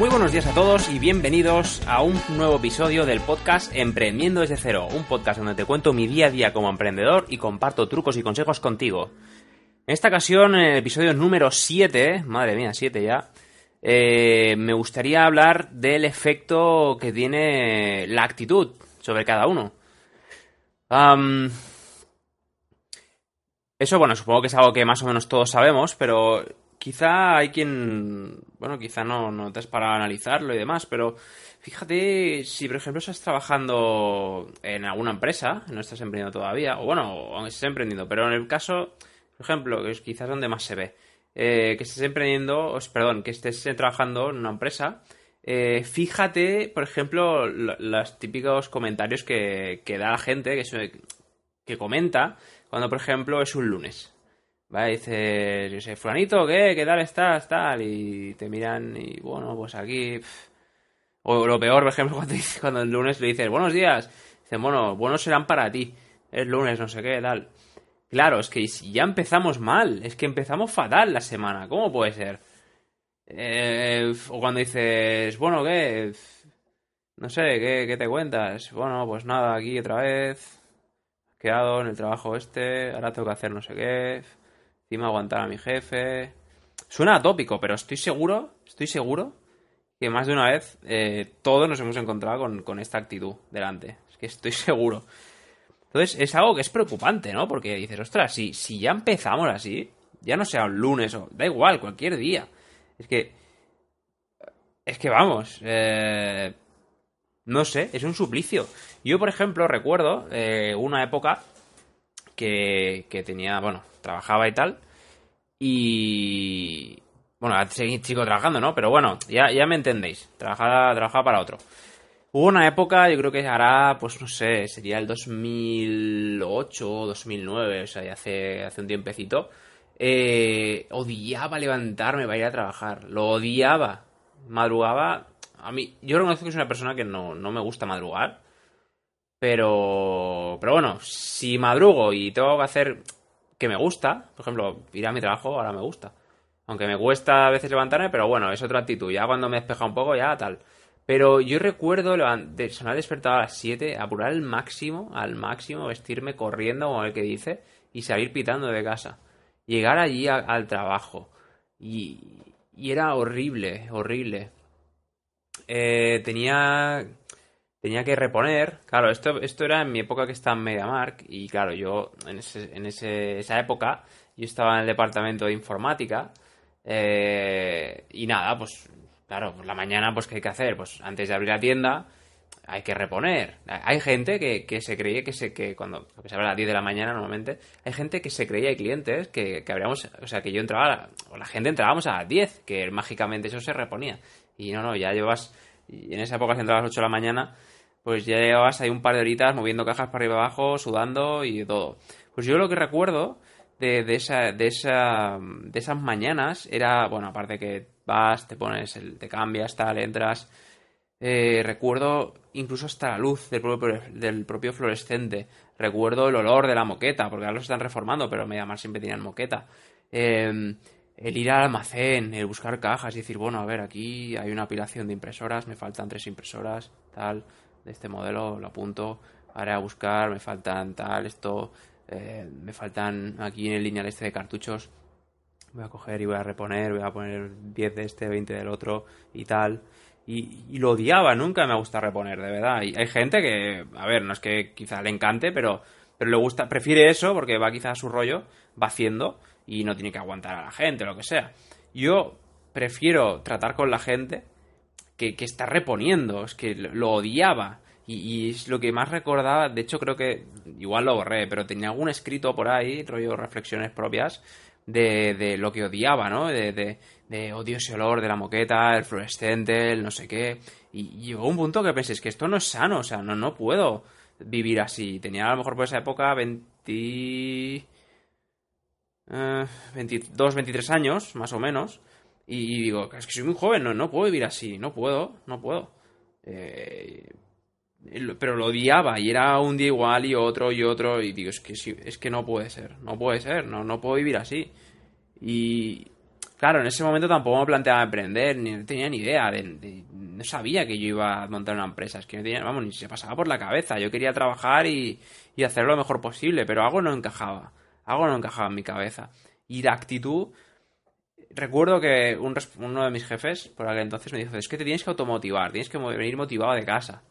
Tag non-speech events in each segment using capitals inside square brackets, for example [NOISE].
Muy buenos días a todos y bienvenidos a un nuevo episodio del podcast Emprendiendo desde cero, un podcast donde te cuento mi día a día como emprendedor y comparto trucos y consejos contigo. En esta ocasión, en el episodio número 7, madre mía, 7 ya, eh, me gustaría hablar del efecto que tiene la actitud sobre cada uno. Eso, bueno, supongo que es algo que más o menos todos sabemos, pero quizá hay quien, bueno, quizá no, no te has para analizarlo y demás, pero fíjate si, por ejemplo, estás trabajando en alguna empresa, no estás emprendiendo todavía, o bueno, o estás emprendiendo, pero en el caso, por ejemplo, que es quizás donde más se ve, eh, que estés emprendiendo, perdón, que estés eh, trabajando en una empresa, eh, fíjate, por ejemplo, lo- los típicos comentarios que, que da la gente, que, que comenta cuando, por ejemplo, es un lunes. ¿Vale? Dices, yo sé, fulanito, ¿qué? ¿Qué tal estás? Tal, y te miran y, bueno, pues aquí... O lo peor, por ejemplo, [LAUGHS] cuando, cuando el lunes le dices, buenos días, dicen, bueno, buenos serán para ti, es lunes, no sé qué, tal. Claro, es que ya empezamos mal, es que empezamos fatal la semana, ¿cómo puede ser? Eh, o cuando dices, bueno, ¿qué? No sé, ¿qué, qué te cuentas? Bueno, pues nada, aquí otra vez, quedado en el trabajo este, ahora tengo que hacer no sé qué, encima aguantar a mi jefe. Suena atópico, pero estoy seguro, estoy seguro que más de una vez eh, todos nos hemos encontrado con, con esta actitud delante. Es que estoy [LAUGHS] seguro. Entonces es algo que es preocupante, ¿no? Porque dices, ostras, si, si ya empezamos así, ya no sea un lunes o da igual, cualquier día. Es que... Es que vamos, eh, no sé, es un suplicio. Yo, por ejemplo, recuerdo eh, una época que, tenía, bueno, trabajaba y tal, y... Bueno, seguí sigo trabajando, ¿no? Pero bueno, ya, ya me entendéis, trabajaba, trabajaba para otro. Hubo una época, yo creo que hará, pues no sé, sería el 2008 o 2009, o sea, ya hace, hace un tiempecito. eh, odiaba levantarme para ir a trabajar, lo odiaba. Madrugaba, a mí, yo reconozco que soy una persona que no, no me gusta madrugar, pero, pero bueno, si madrugo y tengo que hacer que me gusta, por ejemplo, ir a mi trabajo ahora me gusta. Aunque me cuesta a veces levantarme, pero bueno, es otra actitud. Ya cuando me despeja un poco, ya tal. Pero yo recuerdo levan- de sonar despertado a las 7, apurar al máximo, al máximo, vestirme corriendo, como el que dice, y salir pitando de casa. Llegar allí al trabajo. Y, y era horrible, horrible. Eh, tenía, tenía que reponer. Claro, esto, esto era en mi época que estaba en MediaMark. Y claro, yo en, ese, en ese- esa época, yo estaba en el departamento de informática. eh, y nada, pues claro, por la mañana, pues ¿qué hay que hacer? Pues antes de abrir la tienda, hay que reponer. Hay gente que, que se creía que se que cuando que se abre a las 10 de la mañana normalmente, hay gente que se creía, hay clientes que, que abríamos, o sea, que yo entraba, o la gente entrábamos a las 10, que mágicamente eso se reponía. Y no, no, ya llevas, en esa época si entrabas a las 8 de la mañana, pues ya llevabas ahí un par de horitas moviendo cajas para arriba abajo, sudando y todo. Pues yo lo que recuerdo de, de esa, de esa, de esas mañanas era, bueno, aparte que vas, te pones, el, te cambias, tal, entras, eh, recuerdo incluso hasta la luz del propio, del propio fluorescente. Recuerdo el olor de la moqueta, porque ahora los están reformando, pero Mediamar siempre tenían moqueta. Eh, el ir al almacén, el buscar cajas y decir, bueno, a ver, aquí hay una apilación de impresoras, me faltan tres impresoras, tal, este modelo, lo apunto, ahora a buscar, me faltan tal, esto, eh, me faltan aquí en el lineal este de cartuchos, voy a coger y voy a reponer, voy a poner 10 de este, 20 del otro y tal. Y, lo odiaba, nunca me gusta reponer, de verdad. Hay gente que, a ver, no es que quizá le encante, pero, pero le gusta, prefiere eso porque va quizá a su rollo, va haciendo y no tiene que aguantar a la gente, lo que sea. Yo prefiero tratar con la gente que, está reponiendo, es que lo, odiaba. Y, es lo que más recordaba, de hecho creo que igual lo borré, pero tenía algún escrito por ahí, rollo reflexiones propias, de, de lo que odiaba, ¿no? De, de, de odio ese olor de la moqueta, el fluorescente, el no sé qué. Y, y llegó un punto que pensé, es que esto no es sano, o sea, no, no puedo vivir así. Tenía a lo mejor por esa época 20... eh, 22, 23 años, más o menos. Y digo, es que soy muy joven, no, no puedo vivir así, no puedo, no puedo. Eh, pero lo odiaba y era un día igual y otro y otro y digo, es que es que no puede ser, no puede ser, no, no puedo vivir así. Y claro, en ese momento tampoco me planteaba emprender, ni tenía ni idea, de, no sabía que yo iba a montar una empresa, es que no tenía, vamos, ni se pasaba por la cabeza. Yo quería trabajar y, y hacerlo lo mejor posible, pero algo no encajaba, algo no encajaba en mi cabeza. Y la actitud, recuerdo que uno de mis jefes, por aquel entonces, me dijo, es que te tienes que automotivar, tienes que venir motivado de casa.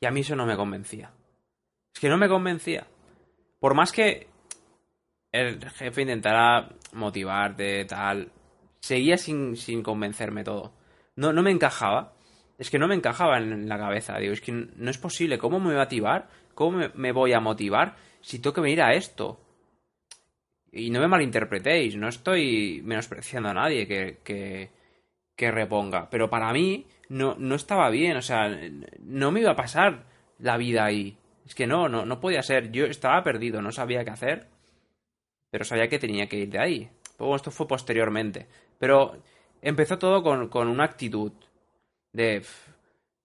Y a mí eso no me convencía. Es que no me convencía. Por más que el jefe intentara motivarte, tal, seguía sin, sin convencerme todo. No, no me encajaba. Es que no me encajaba en la cabeza. Digo, es que no es posible. ¿Cómo me voy a motivar? ¿Cómo me, voy a motivar si tengo que venir a esto? Y no me malinterpretéis, no estoy menospreciando a nadie que, que, que reponga. Pero para mí no, no estaba bien, o sea, no me iba a pasar la vida ahí. Es que no, no, no podía ser. Yo estaba perdido, no sabía qué hacer, pero sabía que tenía que ir de ahí. Luego esto fue posteriormente. Pero empezó todo con, con una actitud de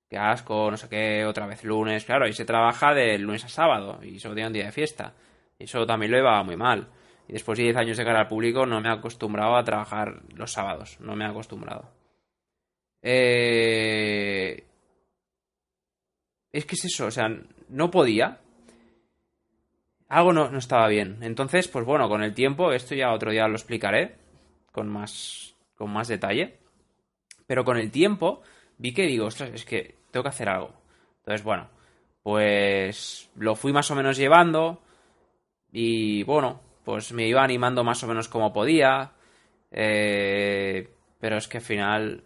qué asco, no sé qué, otra vez lunes. Claro, y se trabaja de lunes a sábado y solo tiene un día de fiesta. Y eso también lo iba muy mal. Después de 10 años de cara al público no me he acostumbrado a trabajar los sábados. No me he acostumbrado. Eh... Es que es eso, o sea, no podía. Algo no, no, estaba bien. Entonces, pues bueno, con el tiempo, esto ya otro día lo explicaré con más, con más detalle. Pero con el tiempo vi que digo, ostras, es que tengo que hacer algo. Entonces, bueno, pues lo fui más o menos llevando y bueno, pues me iba animando más o menos como podía. Eh, pero es que al final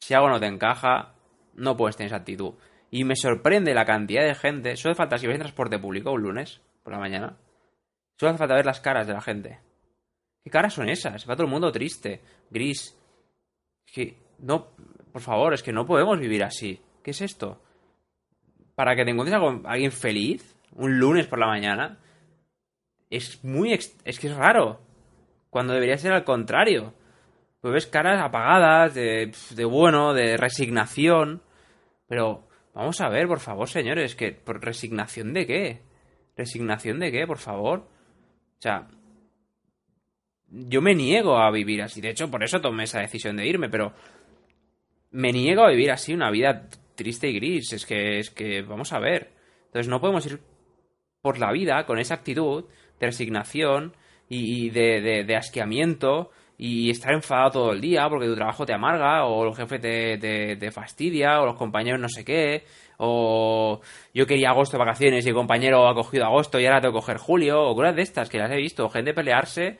si algo no te encaja, no puedes tener esa actitud. Y me sorprende la cantidad de gente. Solo hace falta, si vais en transporte público un lunes por la mañana, solo hace falta ver las caras de la gente. ¿Qué caras son esas? Va todo el mundo triste, gris. Es que, no, por favor, es que no podemos vivir así. ¿Qué es esto? Para que te encuentres a alguien feliz, un lunes por la mañana, es muy. Es que es raro. Cuando debería ser al contrario pues ves caras apagadas, de, de bueno, de resignación. Pero vamos a ver, por favor, señores, que ¿por resignación de qué? ¿Resignación de qué, por favor? O sea, yo me niego a vivir así. De hecho, por eso tomé esa decisión de irme, pero me niego a vivir así una vida triste y gris. Es que, es que, vamos a ver. Entonces no podemos ir por la vida con esa actitud de resignación y, de, de, de asqueamiento y estar enfadado todo el día porque tu trabajo te amarga, o el jefe te, te, fastidia, o los compañeros no sé qué, o yo quería agosto de vacaciones y el compañero ha cogido agosto y ahora tengo que coger julio, o cosas de estas que las he visto, gente pelearse,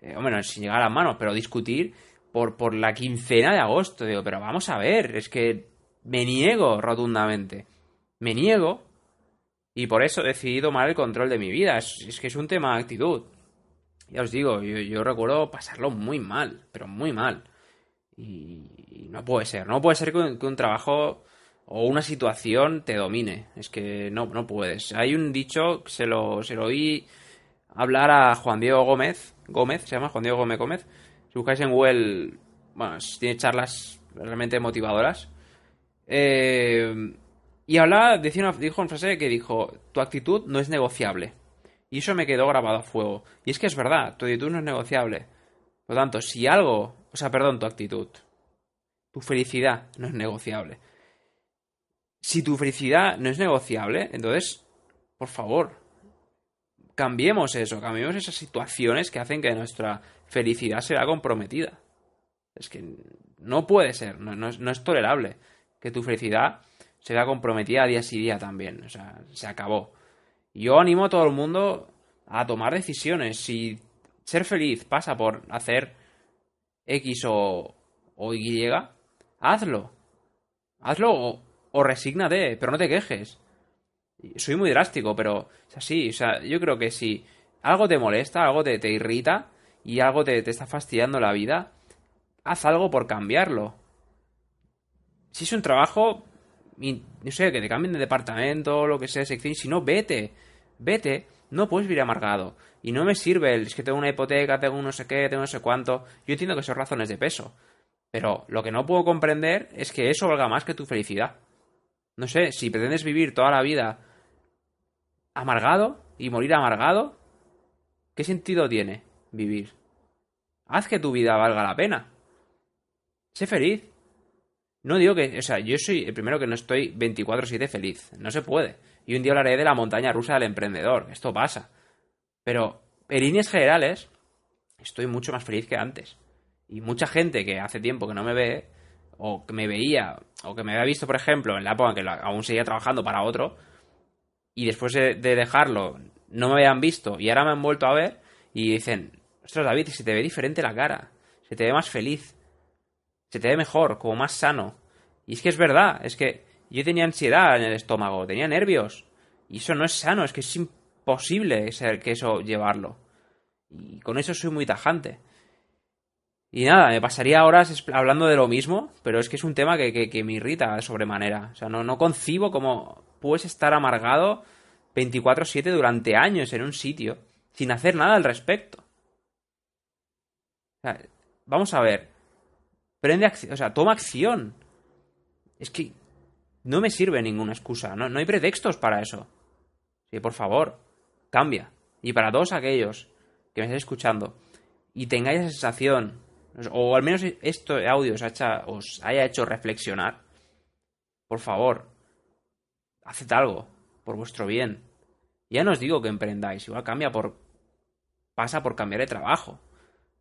eh, bueno, sin llegar a las manos, pero discutir por, por la quincena de agosto. Digo, pero vamos a ver, es que me niego rotundamente. Me niego y por eso he decidido tomar el control de mi vida. es que es un tema de actitud. Ya os digo, yo, recuerdo pasarlo muy mal, pero muy mal. Y, no puede ser, no puede ser que un, trabajo o una situación te domine. Es que no, no puedes. Hay un dicho, se lo, se lo oí hablar a Juan Diego Gómez, Gómez, se llama Juan Diego Gómez Gómez. Si buscáis en Google, bueno, tiene charlas realmente motivadoras. Eh, y hablaba, dijo una frase que dijo, tu actitud no es negociable. Y eso me quedó grabado a fuego. Y es que es verdad, tu actitud no es negociable. Por lo tanto, si algo, o sea, perdón, tu actitud, tu felicidad no es negociable. Si tu felicidad no es negociable, entonces, por favor, cambiemos eso, cambiemos esas situaciones que hacen que nuestra felicidad sea comprometida. Es que no puede ser, no, no, es, tolerable que tu felicidad se vea comprometida día sí día también. O sea, se acabó. Yo animo a todo el mundo a tomar decisiones. Si ser feliz pasa por hacer X o, o Y, hazlo. Hazlo o, o resígnate, pero no te quejes. Soy muy drástico, pero es así. O sea, yo creo que si algo te molesta, algo te, te irrita y algo te, te está fastidiando la vida, haz algo por cambiarlo. Si es un trabajo, no sé, que te cambien de departamento, lo que sea, sección, si no, vete, vete, no puedes vivir amargado. Y no me sirve el, es que tengo una hipoteca, tengo no sé qué, tengo no sé cuánto. Yo entiendo que son razones de peso. Pero lo que no puedo comprender es que eso valga más que tu felicidad. No sé, si pretendes vivir toda la vida amargado y morir amargado, ¿qué sentido tiene vivir? Haz que tu vida valga la pena. Sé feliz. No digo que, o sea, yo soy el primero que no estoy 24/7 feliz. No se puede. Y un día hablaré de la montaña rusa del emprendedor. Esto pasa. Pero, en líneas generales, estoy mucho más feliz que antes. Y mucha gente que hace tiempo que no me ve, o que me veía, o que me había visto, por ejemplo, en la época en que aún seguía trabajando para otro, y después de, dejarlo no me habían visto y ahora me han vuelto a ver y dicen, ostras David, se te ve diferente la cara, se te ve más feliz, se te ve mejor, como más sano. Y es que es verdad, es que yo tenía ansiedad en el estómago, tenía nervios, y eso no es sano, es que es imposible ser que eso llevarlo. Y con eso soy muy tajante. Y nada, me pasaría horas hablando de lo mismo, pero es que es un tema que, que, me irrita de sobremanera. O sea, no, no concibo cómo puedes estar amargado 24/7 durante años en un sitio sin hacer nada al respecto. O sea, vamos a ver. Acción, o sea, toma acción. Es que no me sirve ninguna excusa, no, no hay pretextos para eso. Sí, por favor, cambia. Y para todos aquellos que me estéis escuchando y tengáis esa sensación, o al menos esto audio os, haya hecho reflexionar, por favor, haced algo por vuestro bien. Ya no os digo que emprendáis, igual cambia por. pasa por cambiar de trabajo.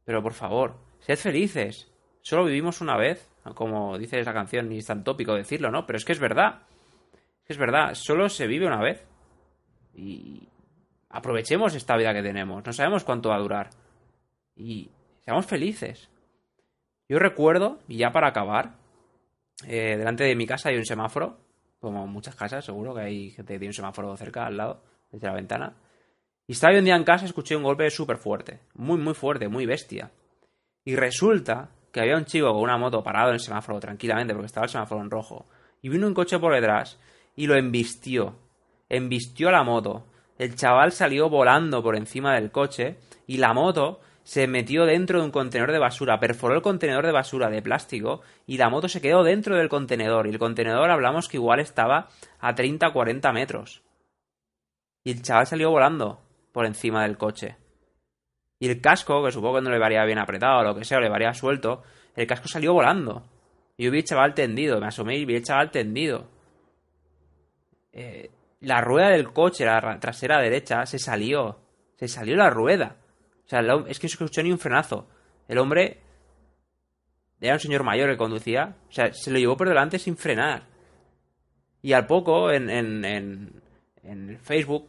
Pero por favor, sed felices. Solo vivimos una vez, como dice esa canción, y es tan tópico decirlo, ¿no? Pero es que es verdad. Es verdad, solo se vive una vez. Y aprovechemos esta vida que tenemos. No sabemos cuánto va a durar. Y seamos felices. Yo recuerdo, y ya para acabar, eh, delante de mi casa hay un semáforo, como muchas casas, seguro que hay gente que tiene un semáforo cerca, al lado, desde la ventana. Y estaba un día en casa, escuché un golpe súper fuerte, muy, muy fuerte, muy bestia. Y resulta que había un chico con una moto parado en el semáforo tranquilamente, porque estaba el semáforo en rojo. Y vino un coche por detrás y lo embistió. Embistió la moto. El chaval salió volando por encima del coche y la moto se metió dentro de un contenedor de basura, perforó el contenedor de basura de plástico y la moto se quedó dentro del contenedor. Y el contenedor hablamos que igual estaba a 30 o 40 metros. Y el chaval salió volando por encima del coche. Y el casco, que supongo que no le varía bien apretado o lo que sea, o le varía suelto, el casco salió volando. Y yo vi el chaval tendido, me asomé y vi el chaval tendido. Eh, la rueda del coche, la trasera derecha, se salió. Se salió la rueda. O sea, es que no se escuchó ni un frenazo. El hombre era un señor mayor que conducía. O sea, se lo llevó por delante sin frenar. Y al poco, en, en, en, en Facebook,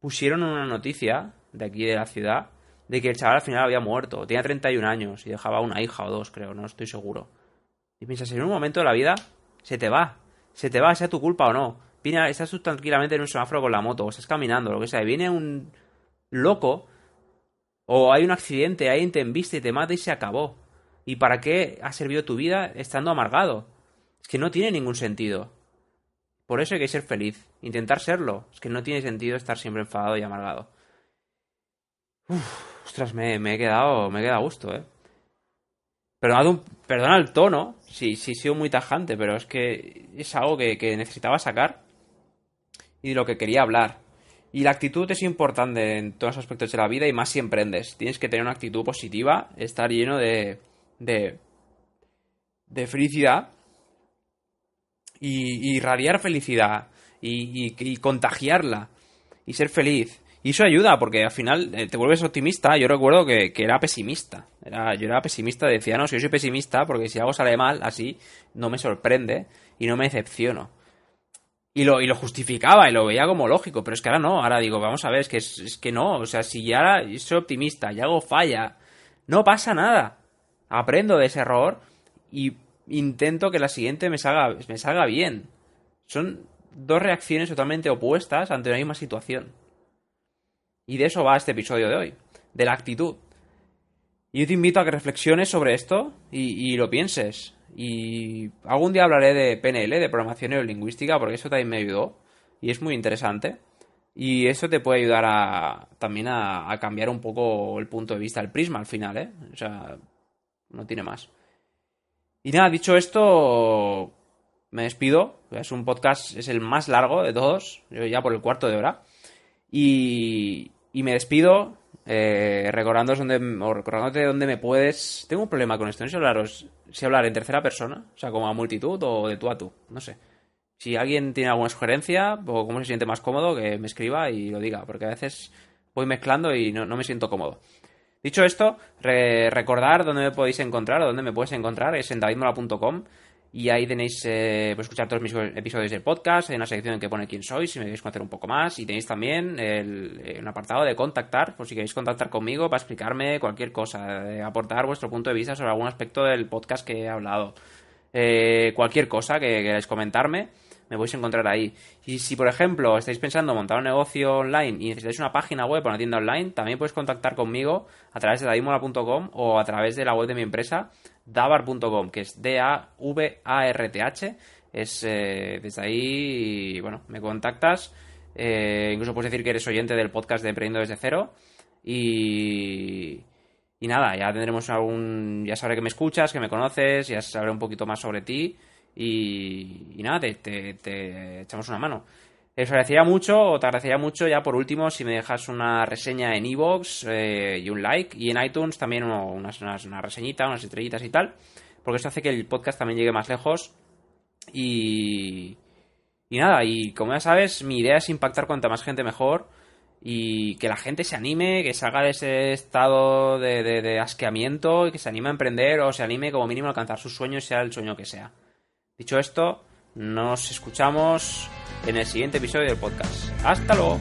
pusieron una noticia de aquí de la ciudad de que el chaval al final había muerto. Tenía 31 años y dejaba una hija o dos, creo, no estoy seguro. Y piensas, en un momento de la vida se te va. Se te va, sea tu culpa o no. Viene, estás tú tranquilamente en un semáforo con la moto, o estás caminando, lo que sea. Y viene un loco o hay un accidente, alguien te embiste y te mata y se acabó. ¿Y para qué ha servido tu vida estando amargado? Es que no tiene ningún sentido. Por eso hay que ser feliz. Intentar serlo. Es que no tiene sentido estar siempre enfadado y amargado. Uf, ostras, me, he quedado. Me he quedado a gusto, eh. Perdona, el tono. Sí, sí, he sido muy tajante, pero es que es algo que, necesitaba sacar. Y de lo que quería hablar. Y la actitud es importante en todos los aspectos de la vida y más si emprendes. Tienes que tener una actitud positiva, estar lleno de, de, de felicidad y, irradiar felicidad y, contagiarla y ser feliz. Y eso ayuda porque al final eh, te vuelves optimista. Yo recuerdo que, era pesimista. Era, yo era pesimista, decía, no, si yo soy pesimista porque si algo sale mal así, no me sorprende y no me decepciono. Y lo, y lo justificaba y lo veía como lógico, pero es que ahora no, ahora digo, vamos a ver, es que, es, que no, o sea, si ya soy optimista y algo falla, no pasa nada. Aprendo de ese error y intento que la siguiente me salga, me salga bien. Son dos reacciones totalmente opuestas ante la misma situación. Y de eso va este episodio de hoy, de la actitud. Y yo te invito a que reflexiones sobre esto y, lo pienses. Y algún día hablaré de PNL, de programación neurolingüística, porque eso también me ayudó y es muy interesante. Y eso te puede ayudar a, también a, cambiar un poco el punto de vista, el prisma al final, ¿eh? O sea, no tiene más. Y nada, dicho esto, me despido. Es un podcast, es el más largo de todos, yo ya por el cuarto de hora. Y, y me despido eh, o recordándote dónde me puedes... Tengo un problema con esto, no sé hablaros, si hablar en tercera persona, o sea, como a multitud o de tú a tú, no sé. Si alguien tiene alguna sugerencia o cómo se siente más cómodo, que me escriba y lo diga, porque a veces voy mezclando y no, me siento cómodo. Dicho esto, recordar dónde me podéis encontrar o dónde me puedes encontrar es en davidmola.com y ahí tenéis, eh, pues escuchar todos mis episodios del podcast, hay una sección en que pone quién sois, si me queréis conocer un poco más, y tenéis también el, eh, un apartado de contactar, por si queréis contactar conmigo para explicarme cualquier cosa, aportar vuestro punto de vista sobre algún aspecto del podcast que he hablado. Eh, cualquier cosa que queráis comentarme, me podéis encontrar ahí. Y si, por ejemplo, estáis pensando en montar un negocio online y necesitáis una página web o una tienda online, también podéis contactar conmigo a través de daimola.com o a través de la web de mi empresa, davar.com, que es D-A-V-A-R-T-H. Es eh, desde ahí, bueno, me contactas. Eh, incluso puedes decir que eres oyente del podcast de Emprendiendo desde cero. Y, y nada, ya tendremos algún. Ya sabré que me escuchas, que me conoces, ya sabré un poquito más sobre ti. Y, nada, te, echamos una mano. Os agradecería mucho, o te agradecería mucho ya por último si me dejas una reseña en iVoox eh, y un like, y en iTunes también unas, una reseñita, unas estrellitas y tal, porque eso hace que el podcast también llegue más lejos. Y, y nada, y como ya sabes, mi idea es impactar cuanta más gente mejor y que la gente se anime, que salga de ese estado de, de asqueamiento y que se anime a emprender o se anime como mínimo a alcanzar sus sueños, sea el sueño que sea. Dicho esto, nos escuchamos en el siguiente episodio del podcast. Hasta luego.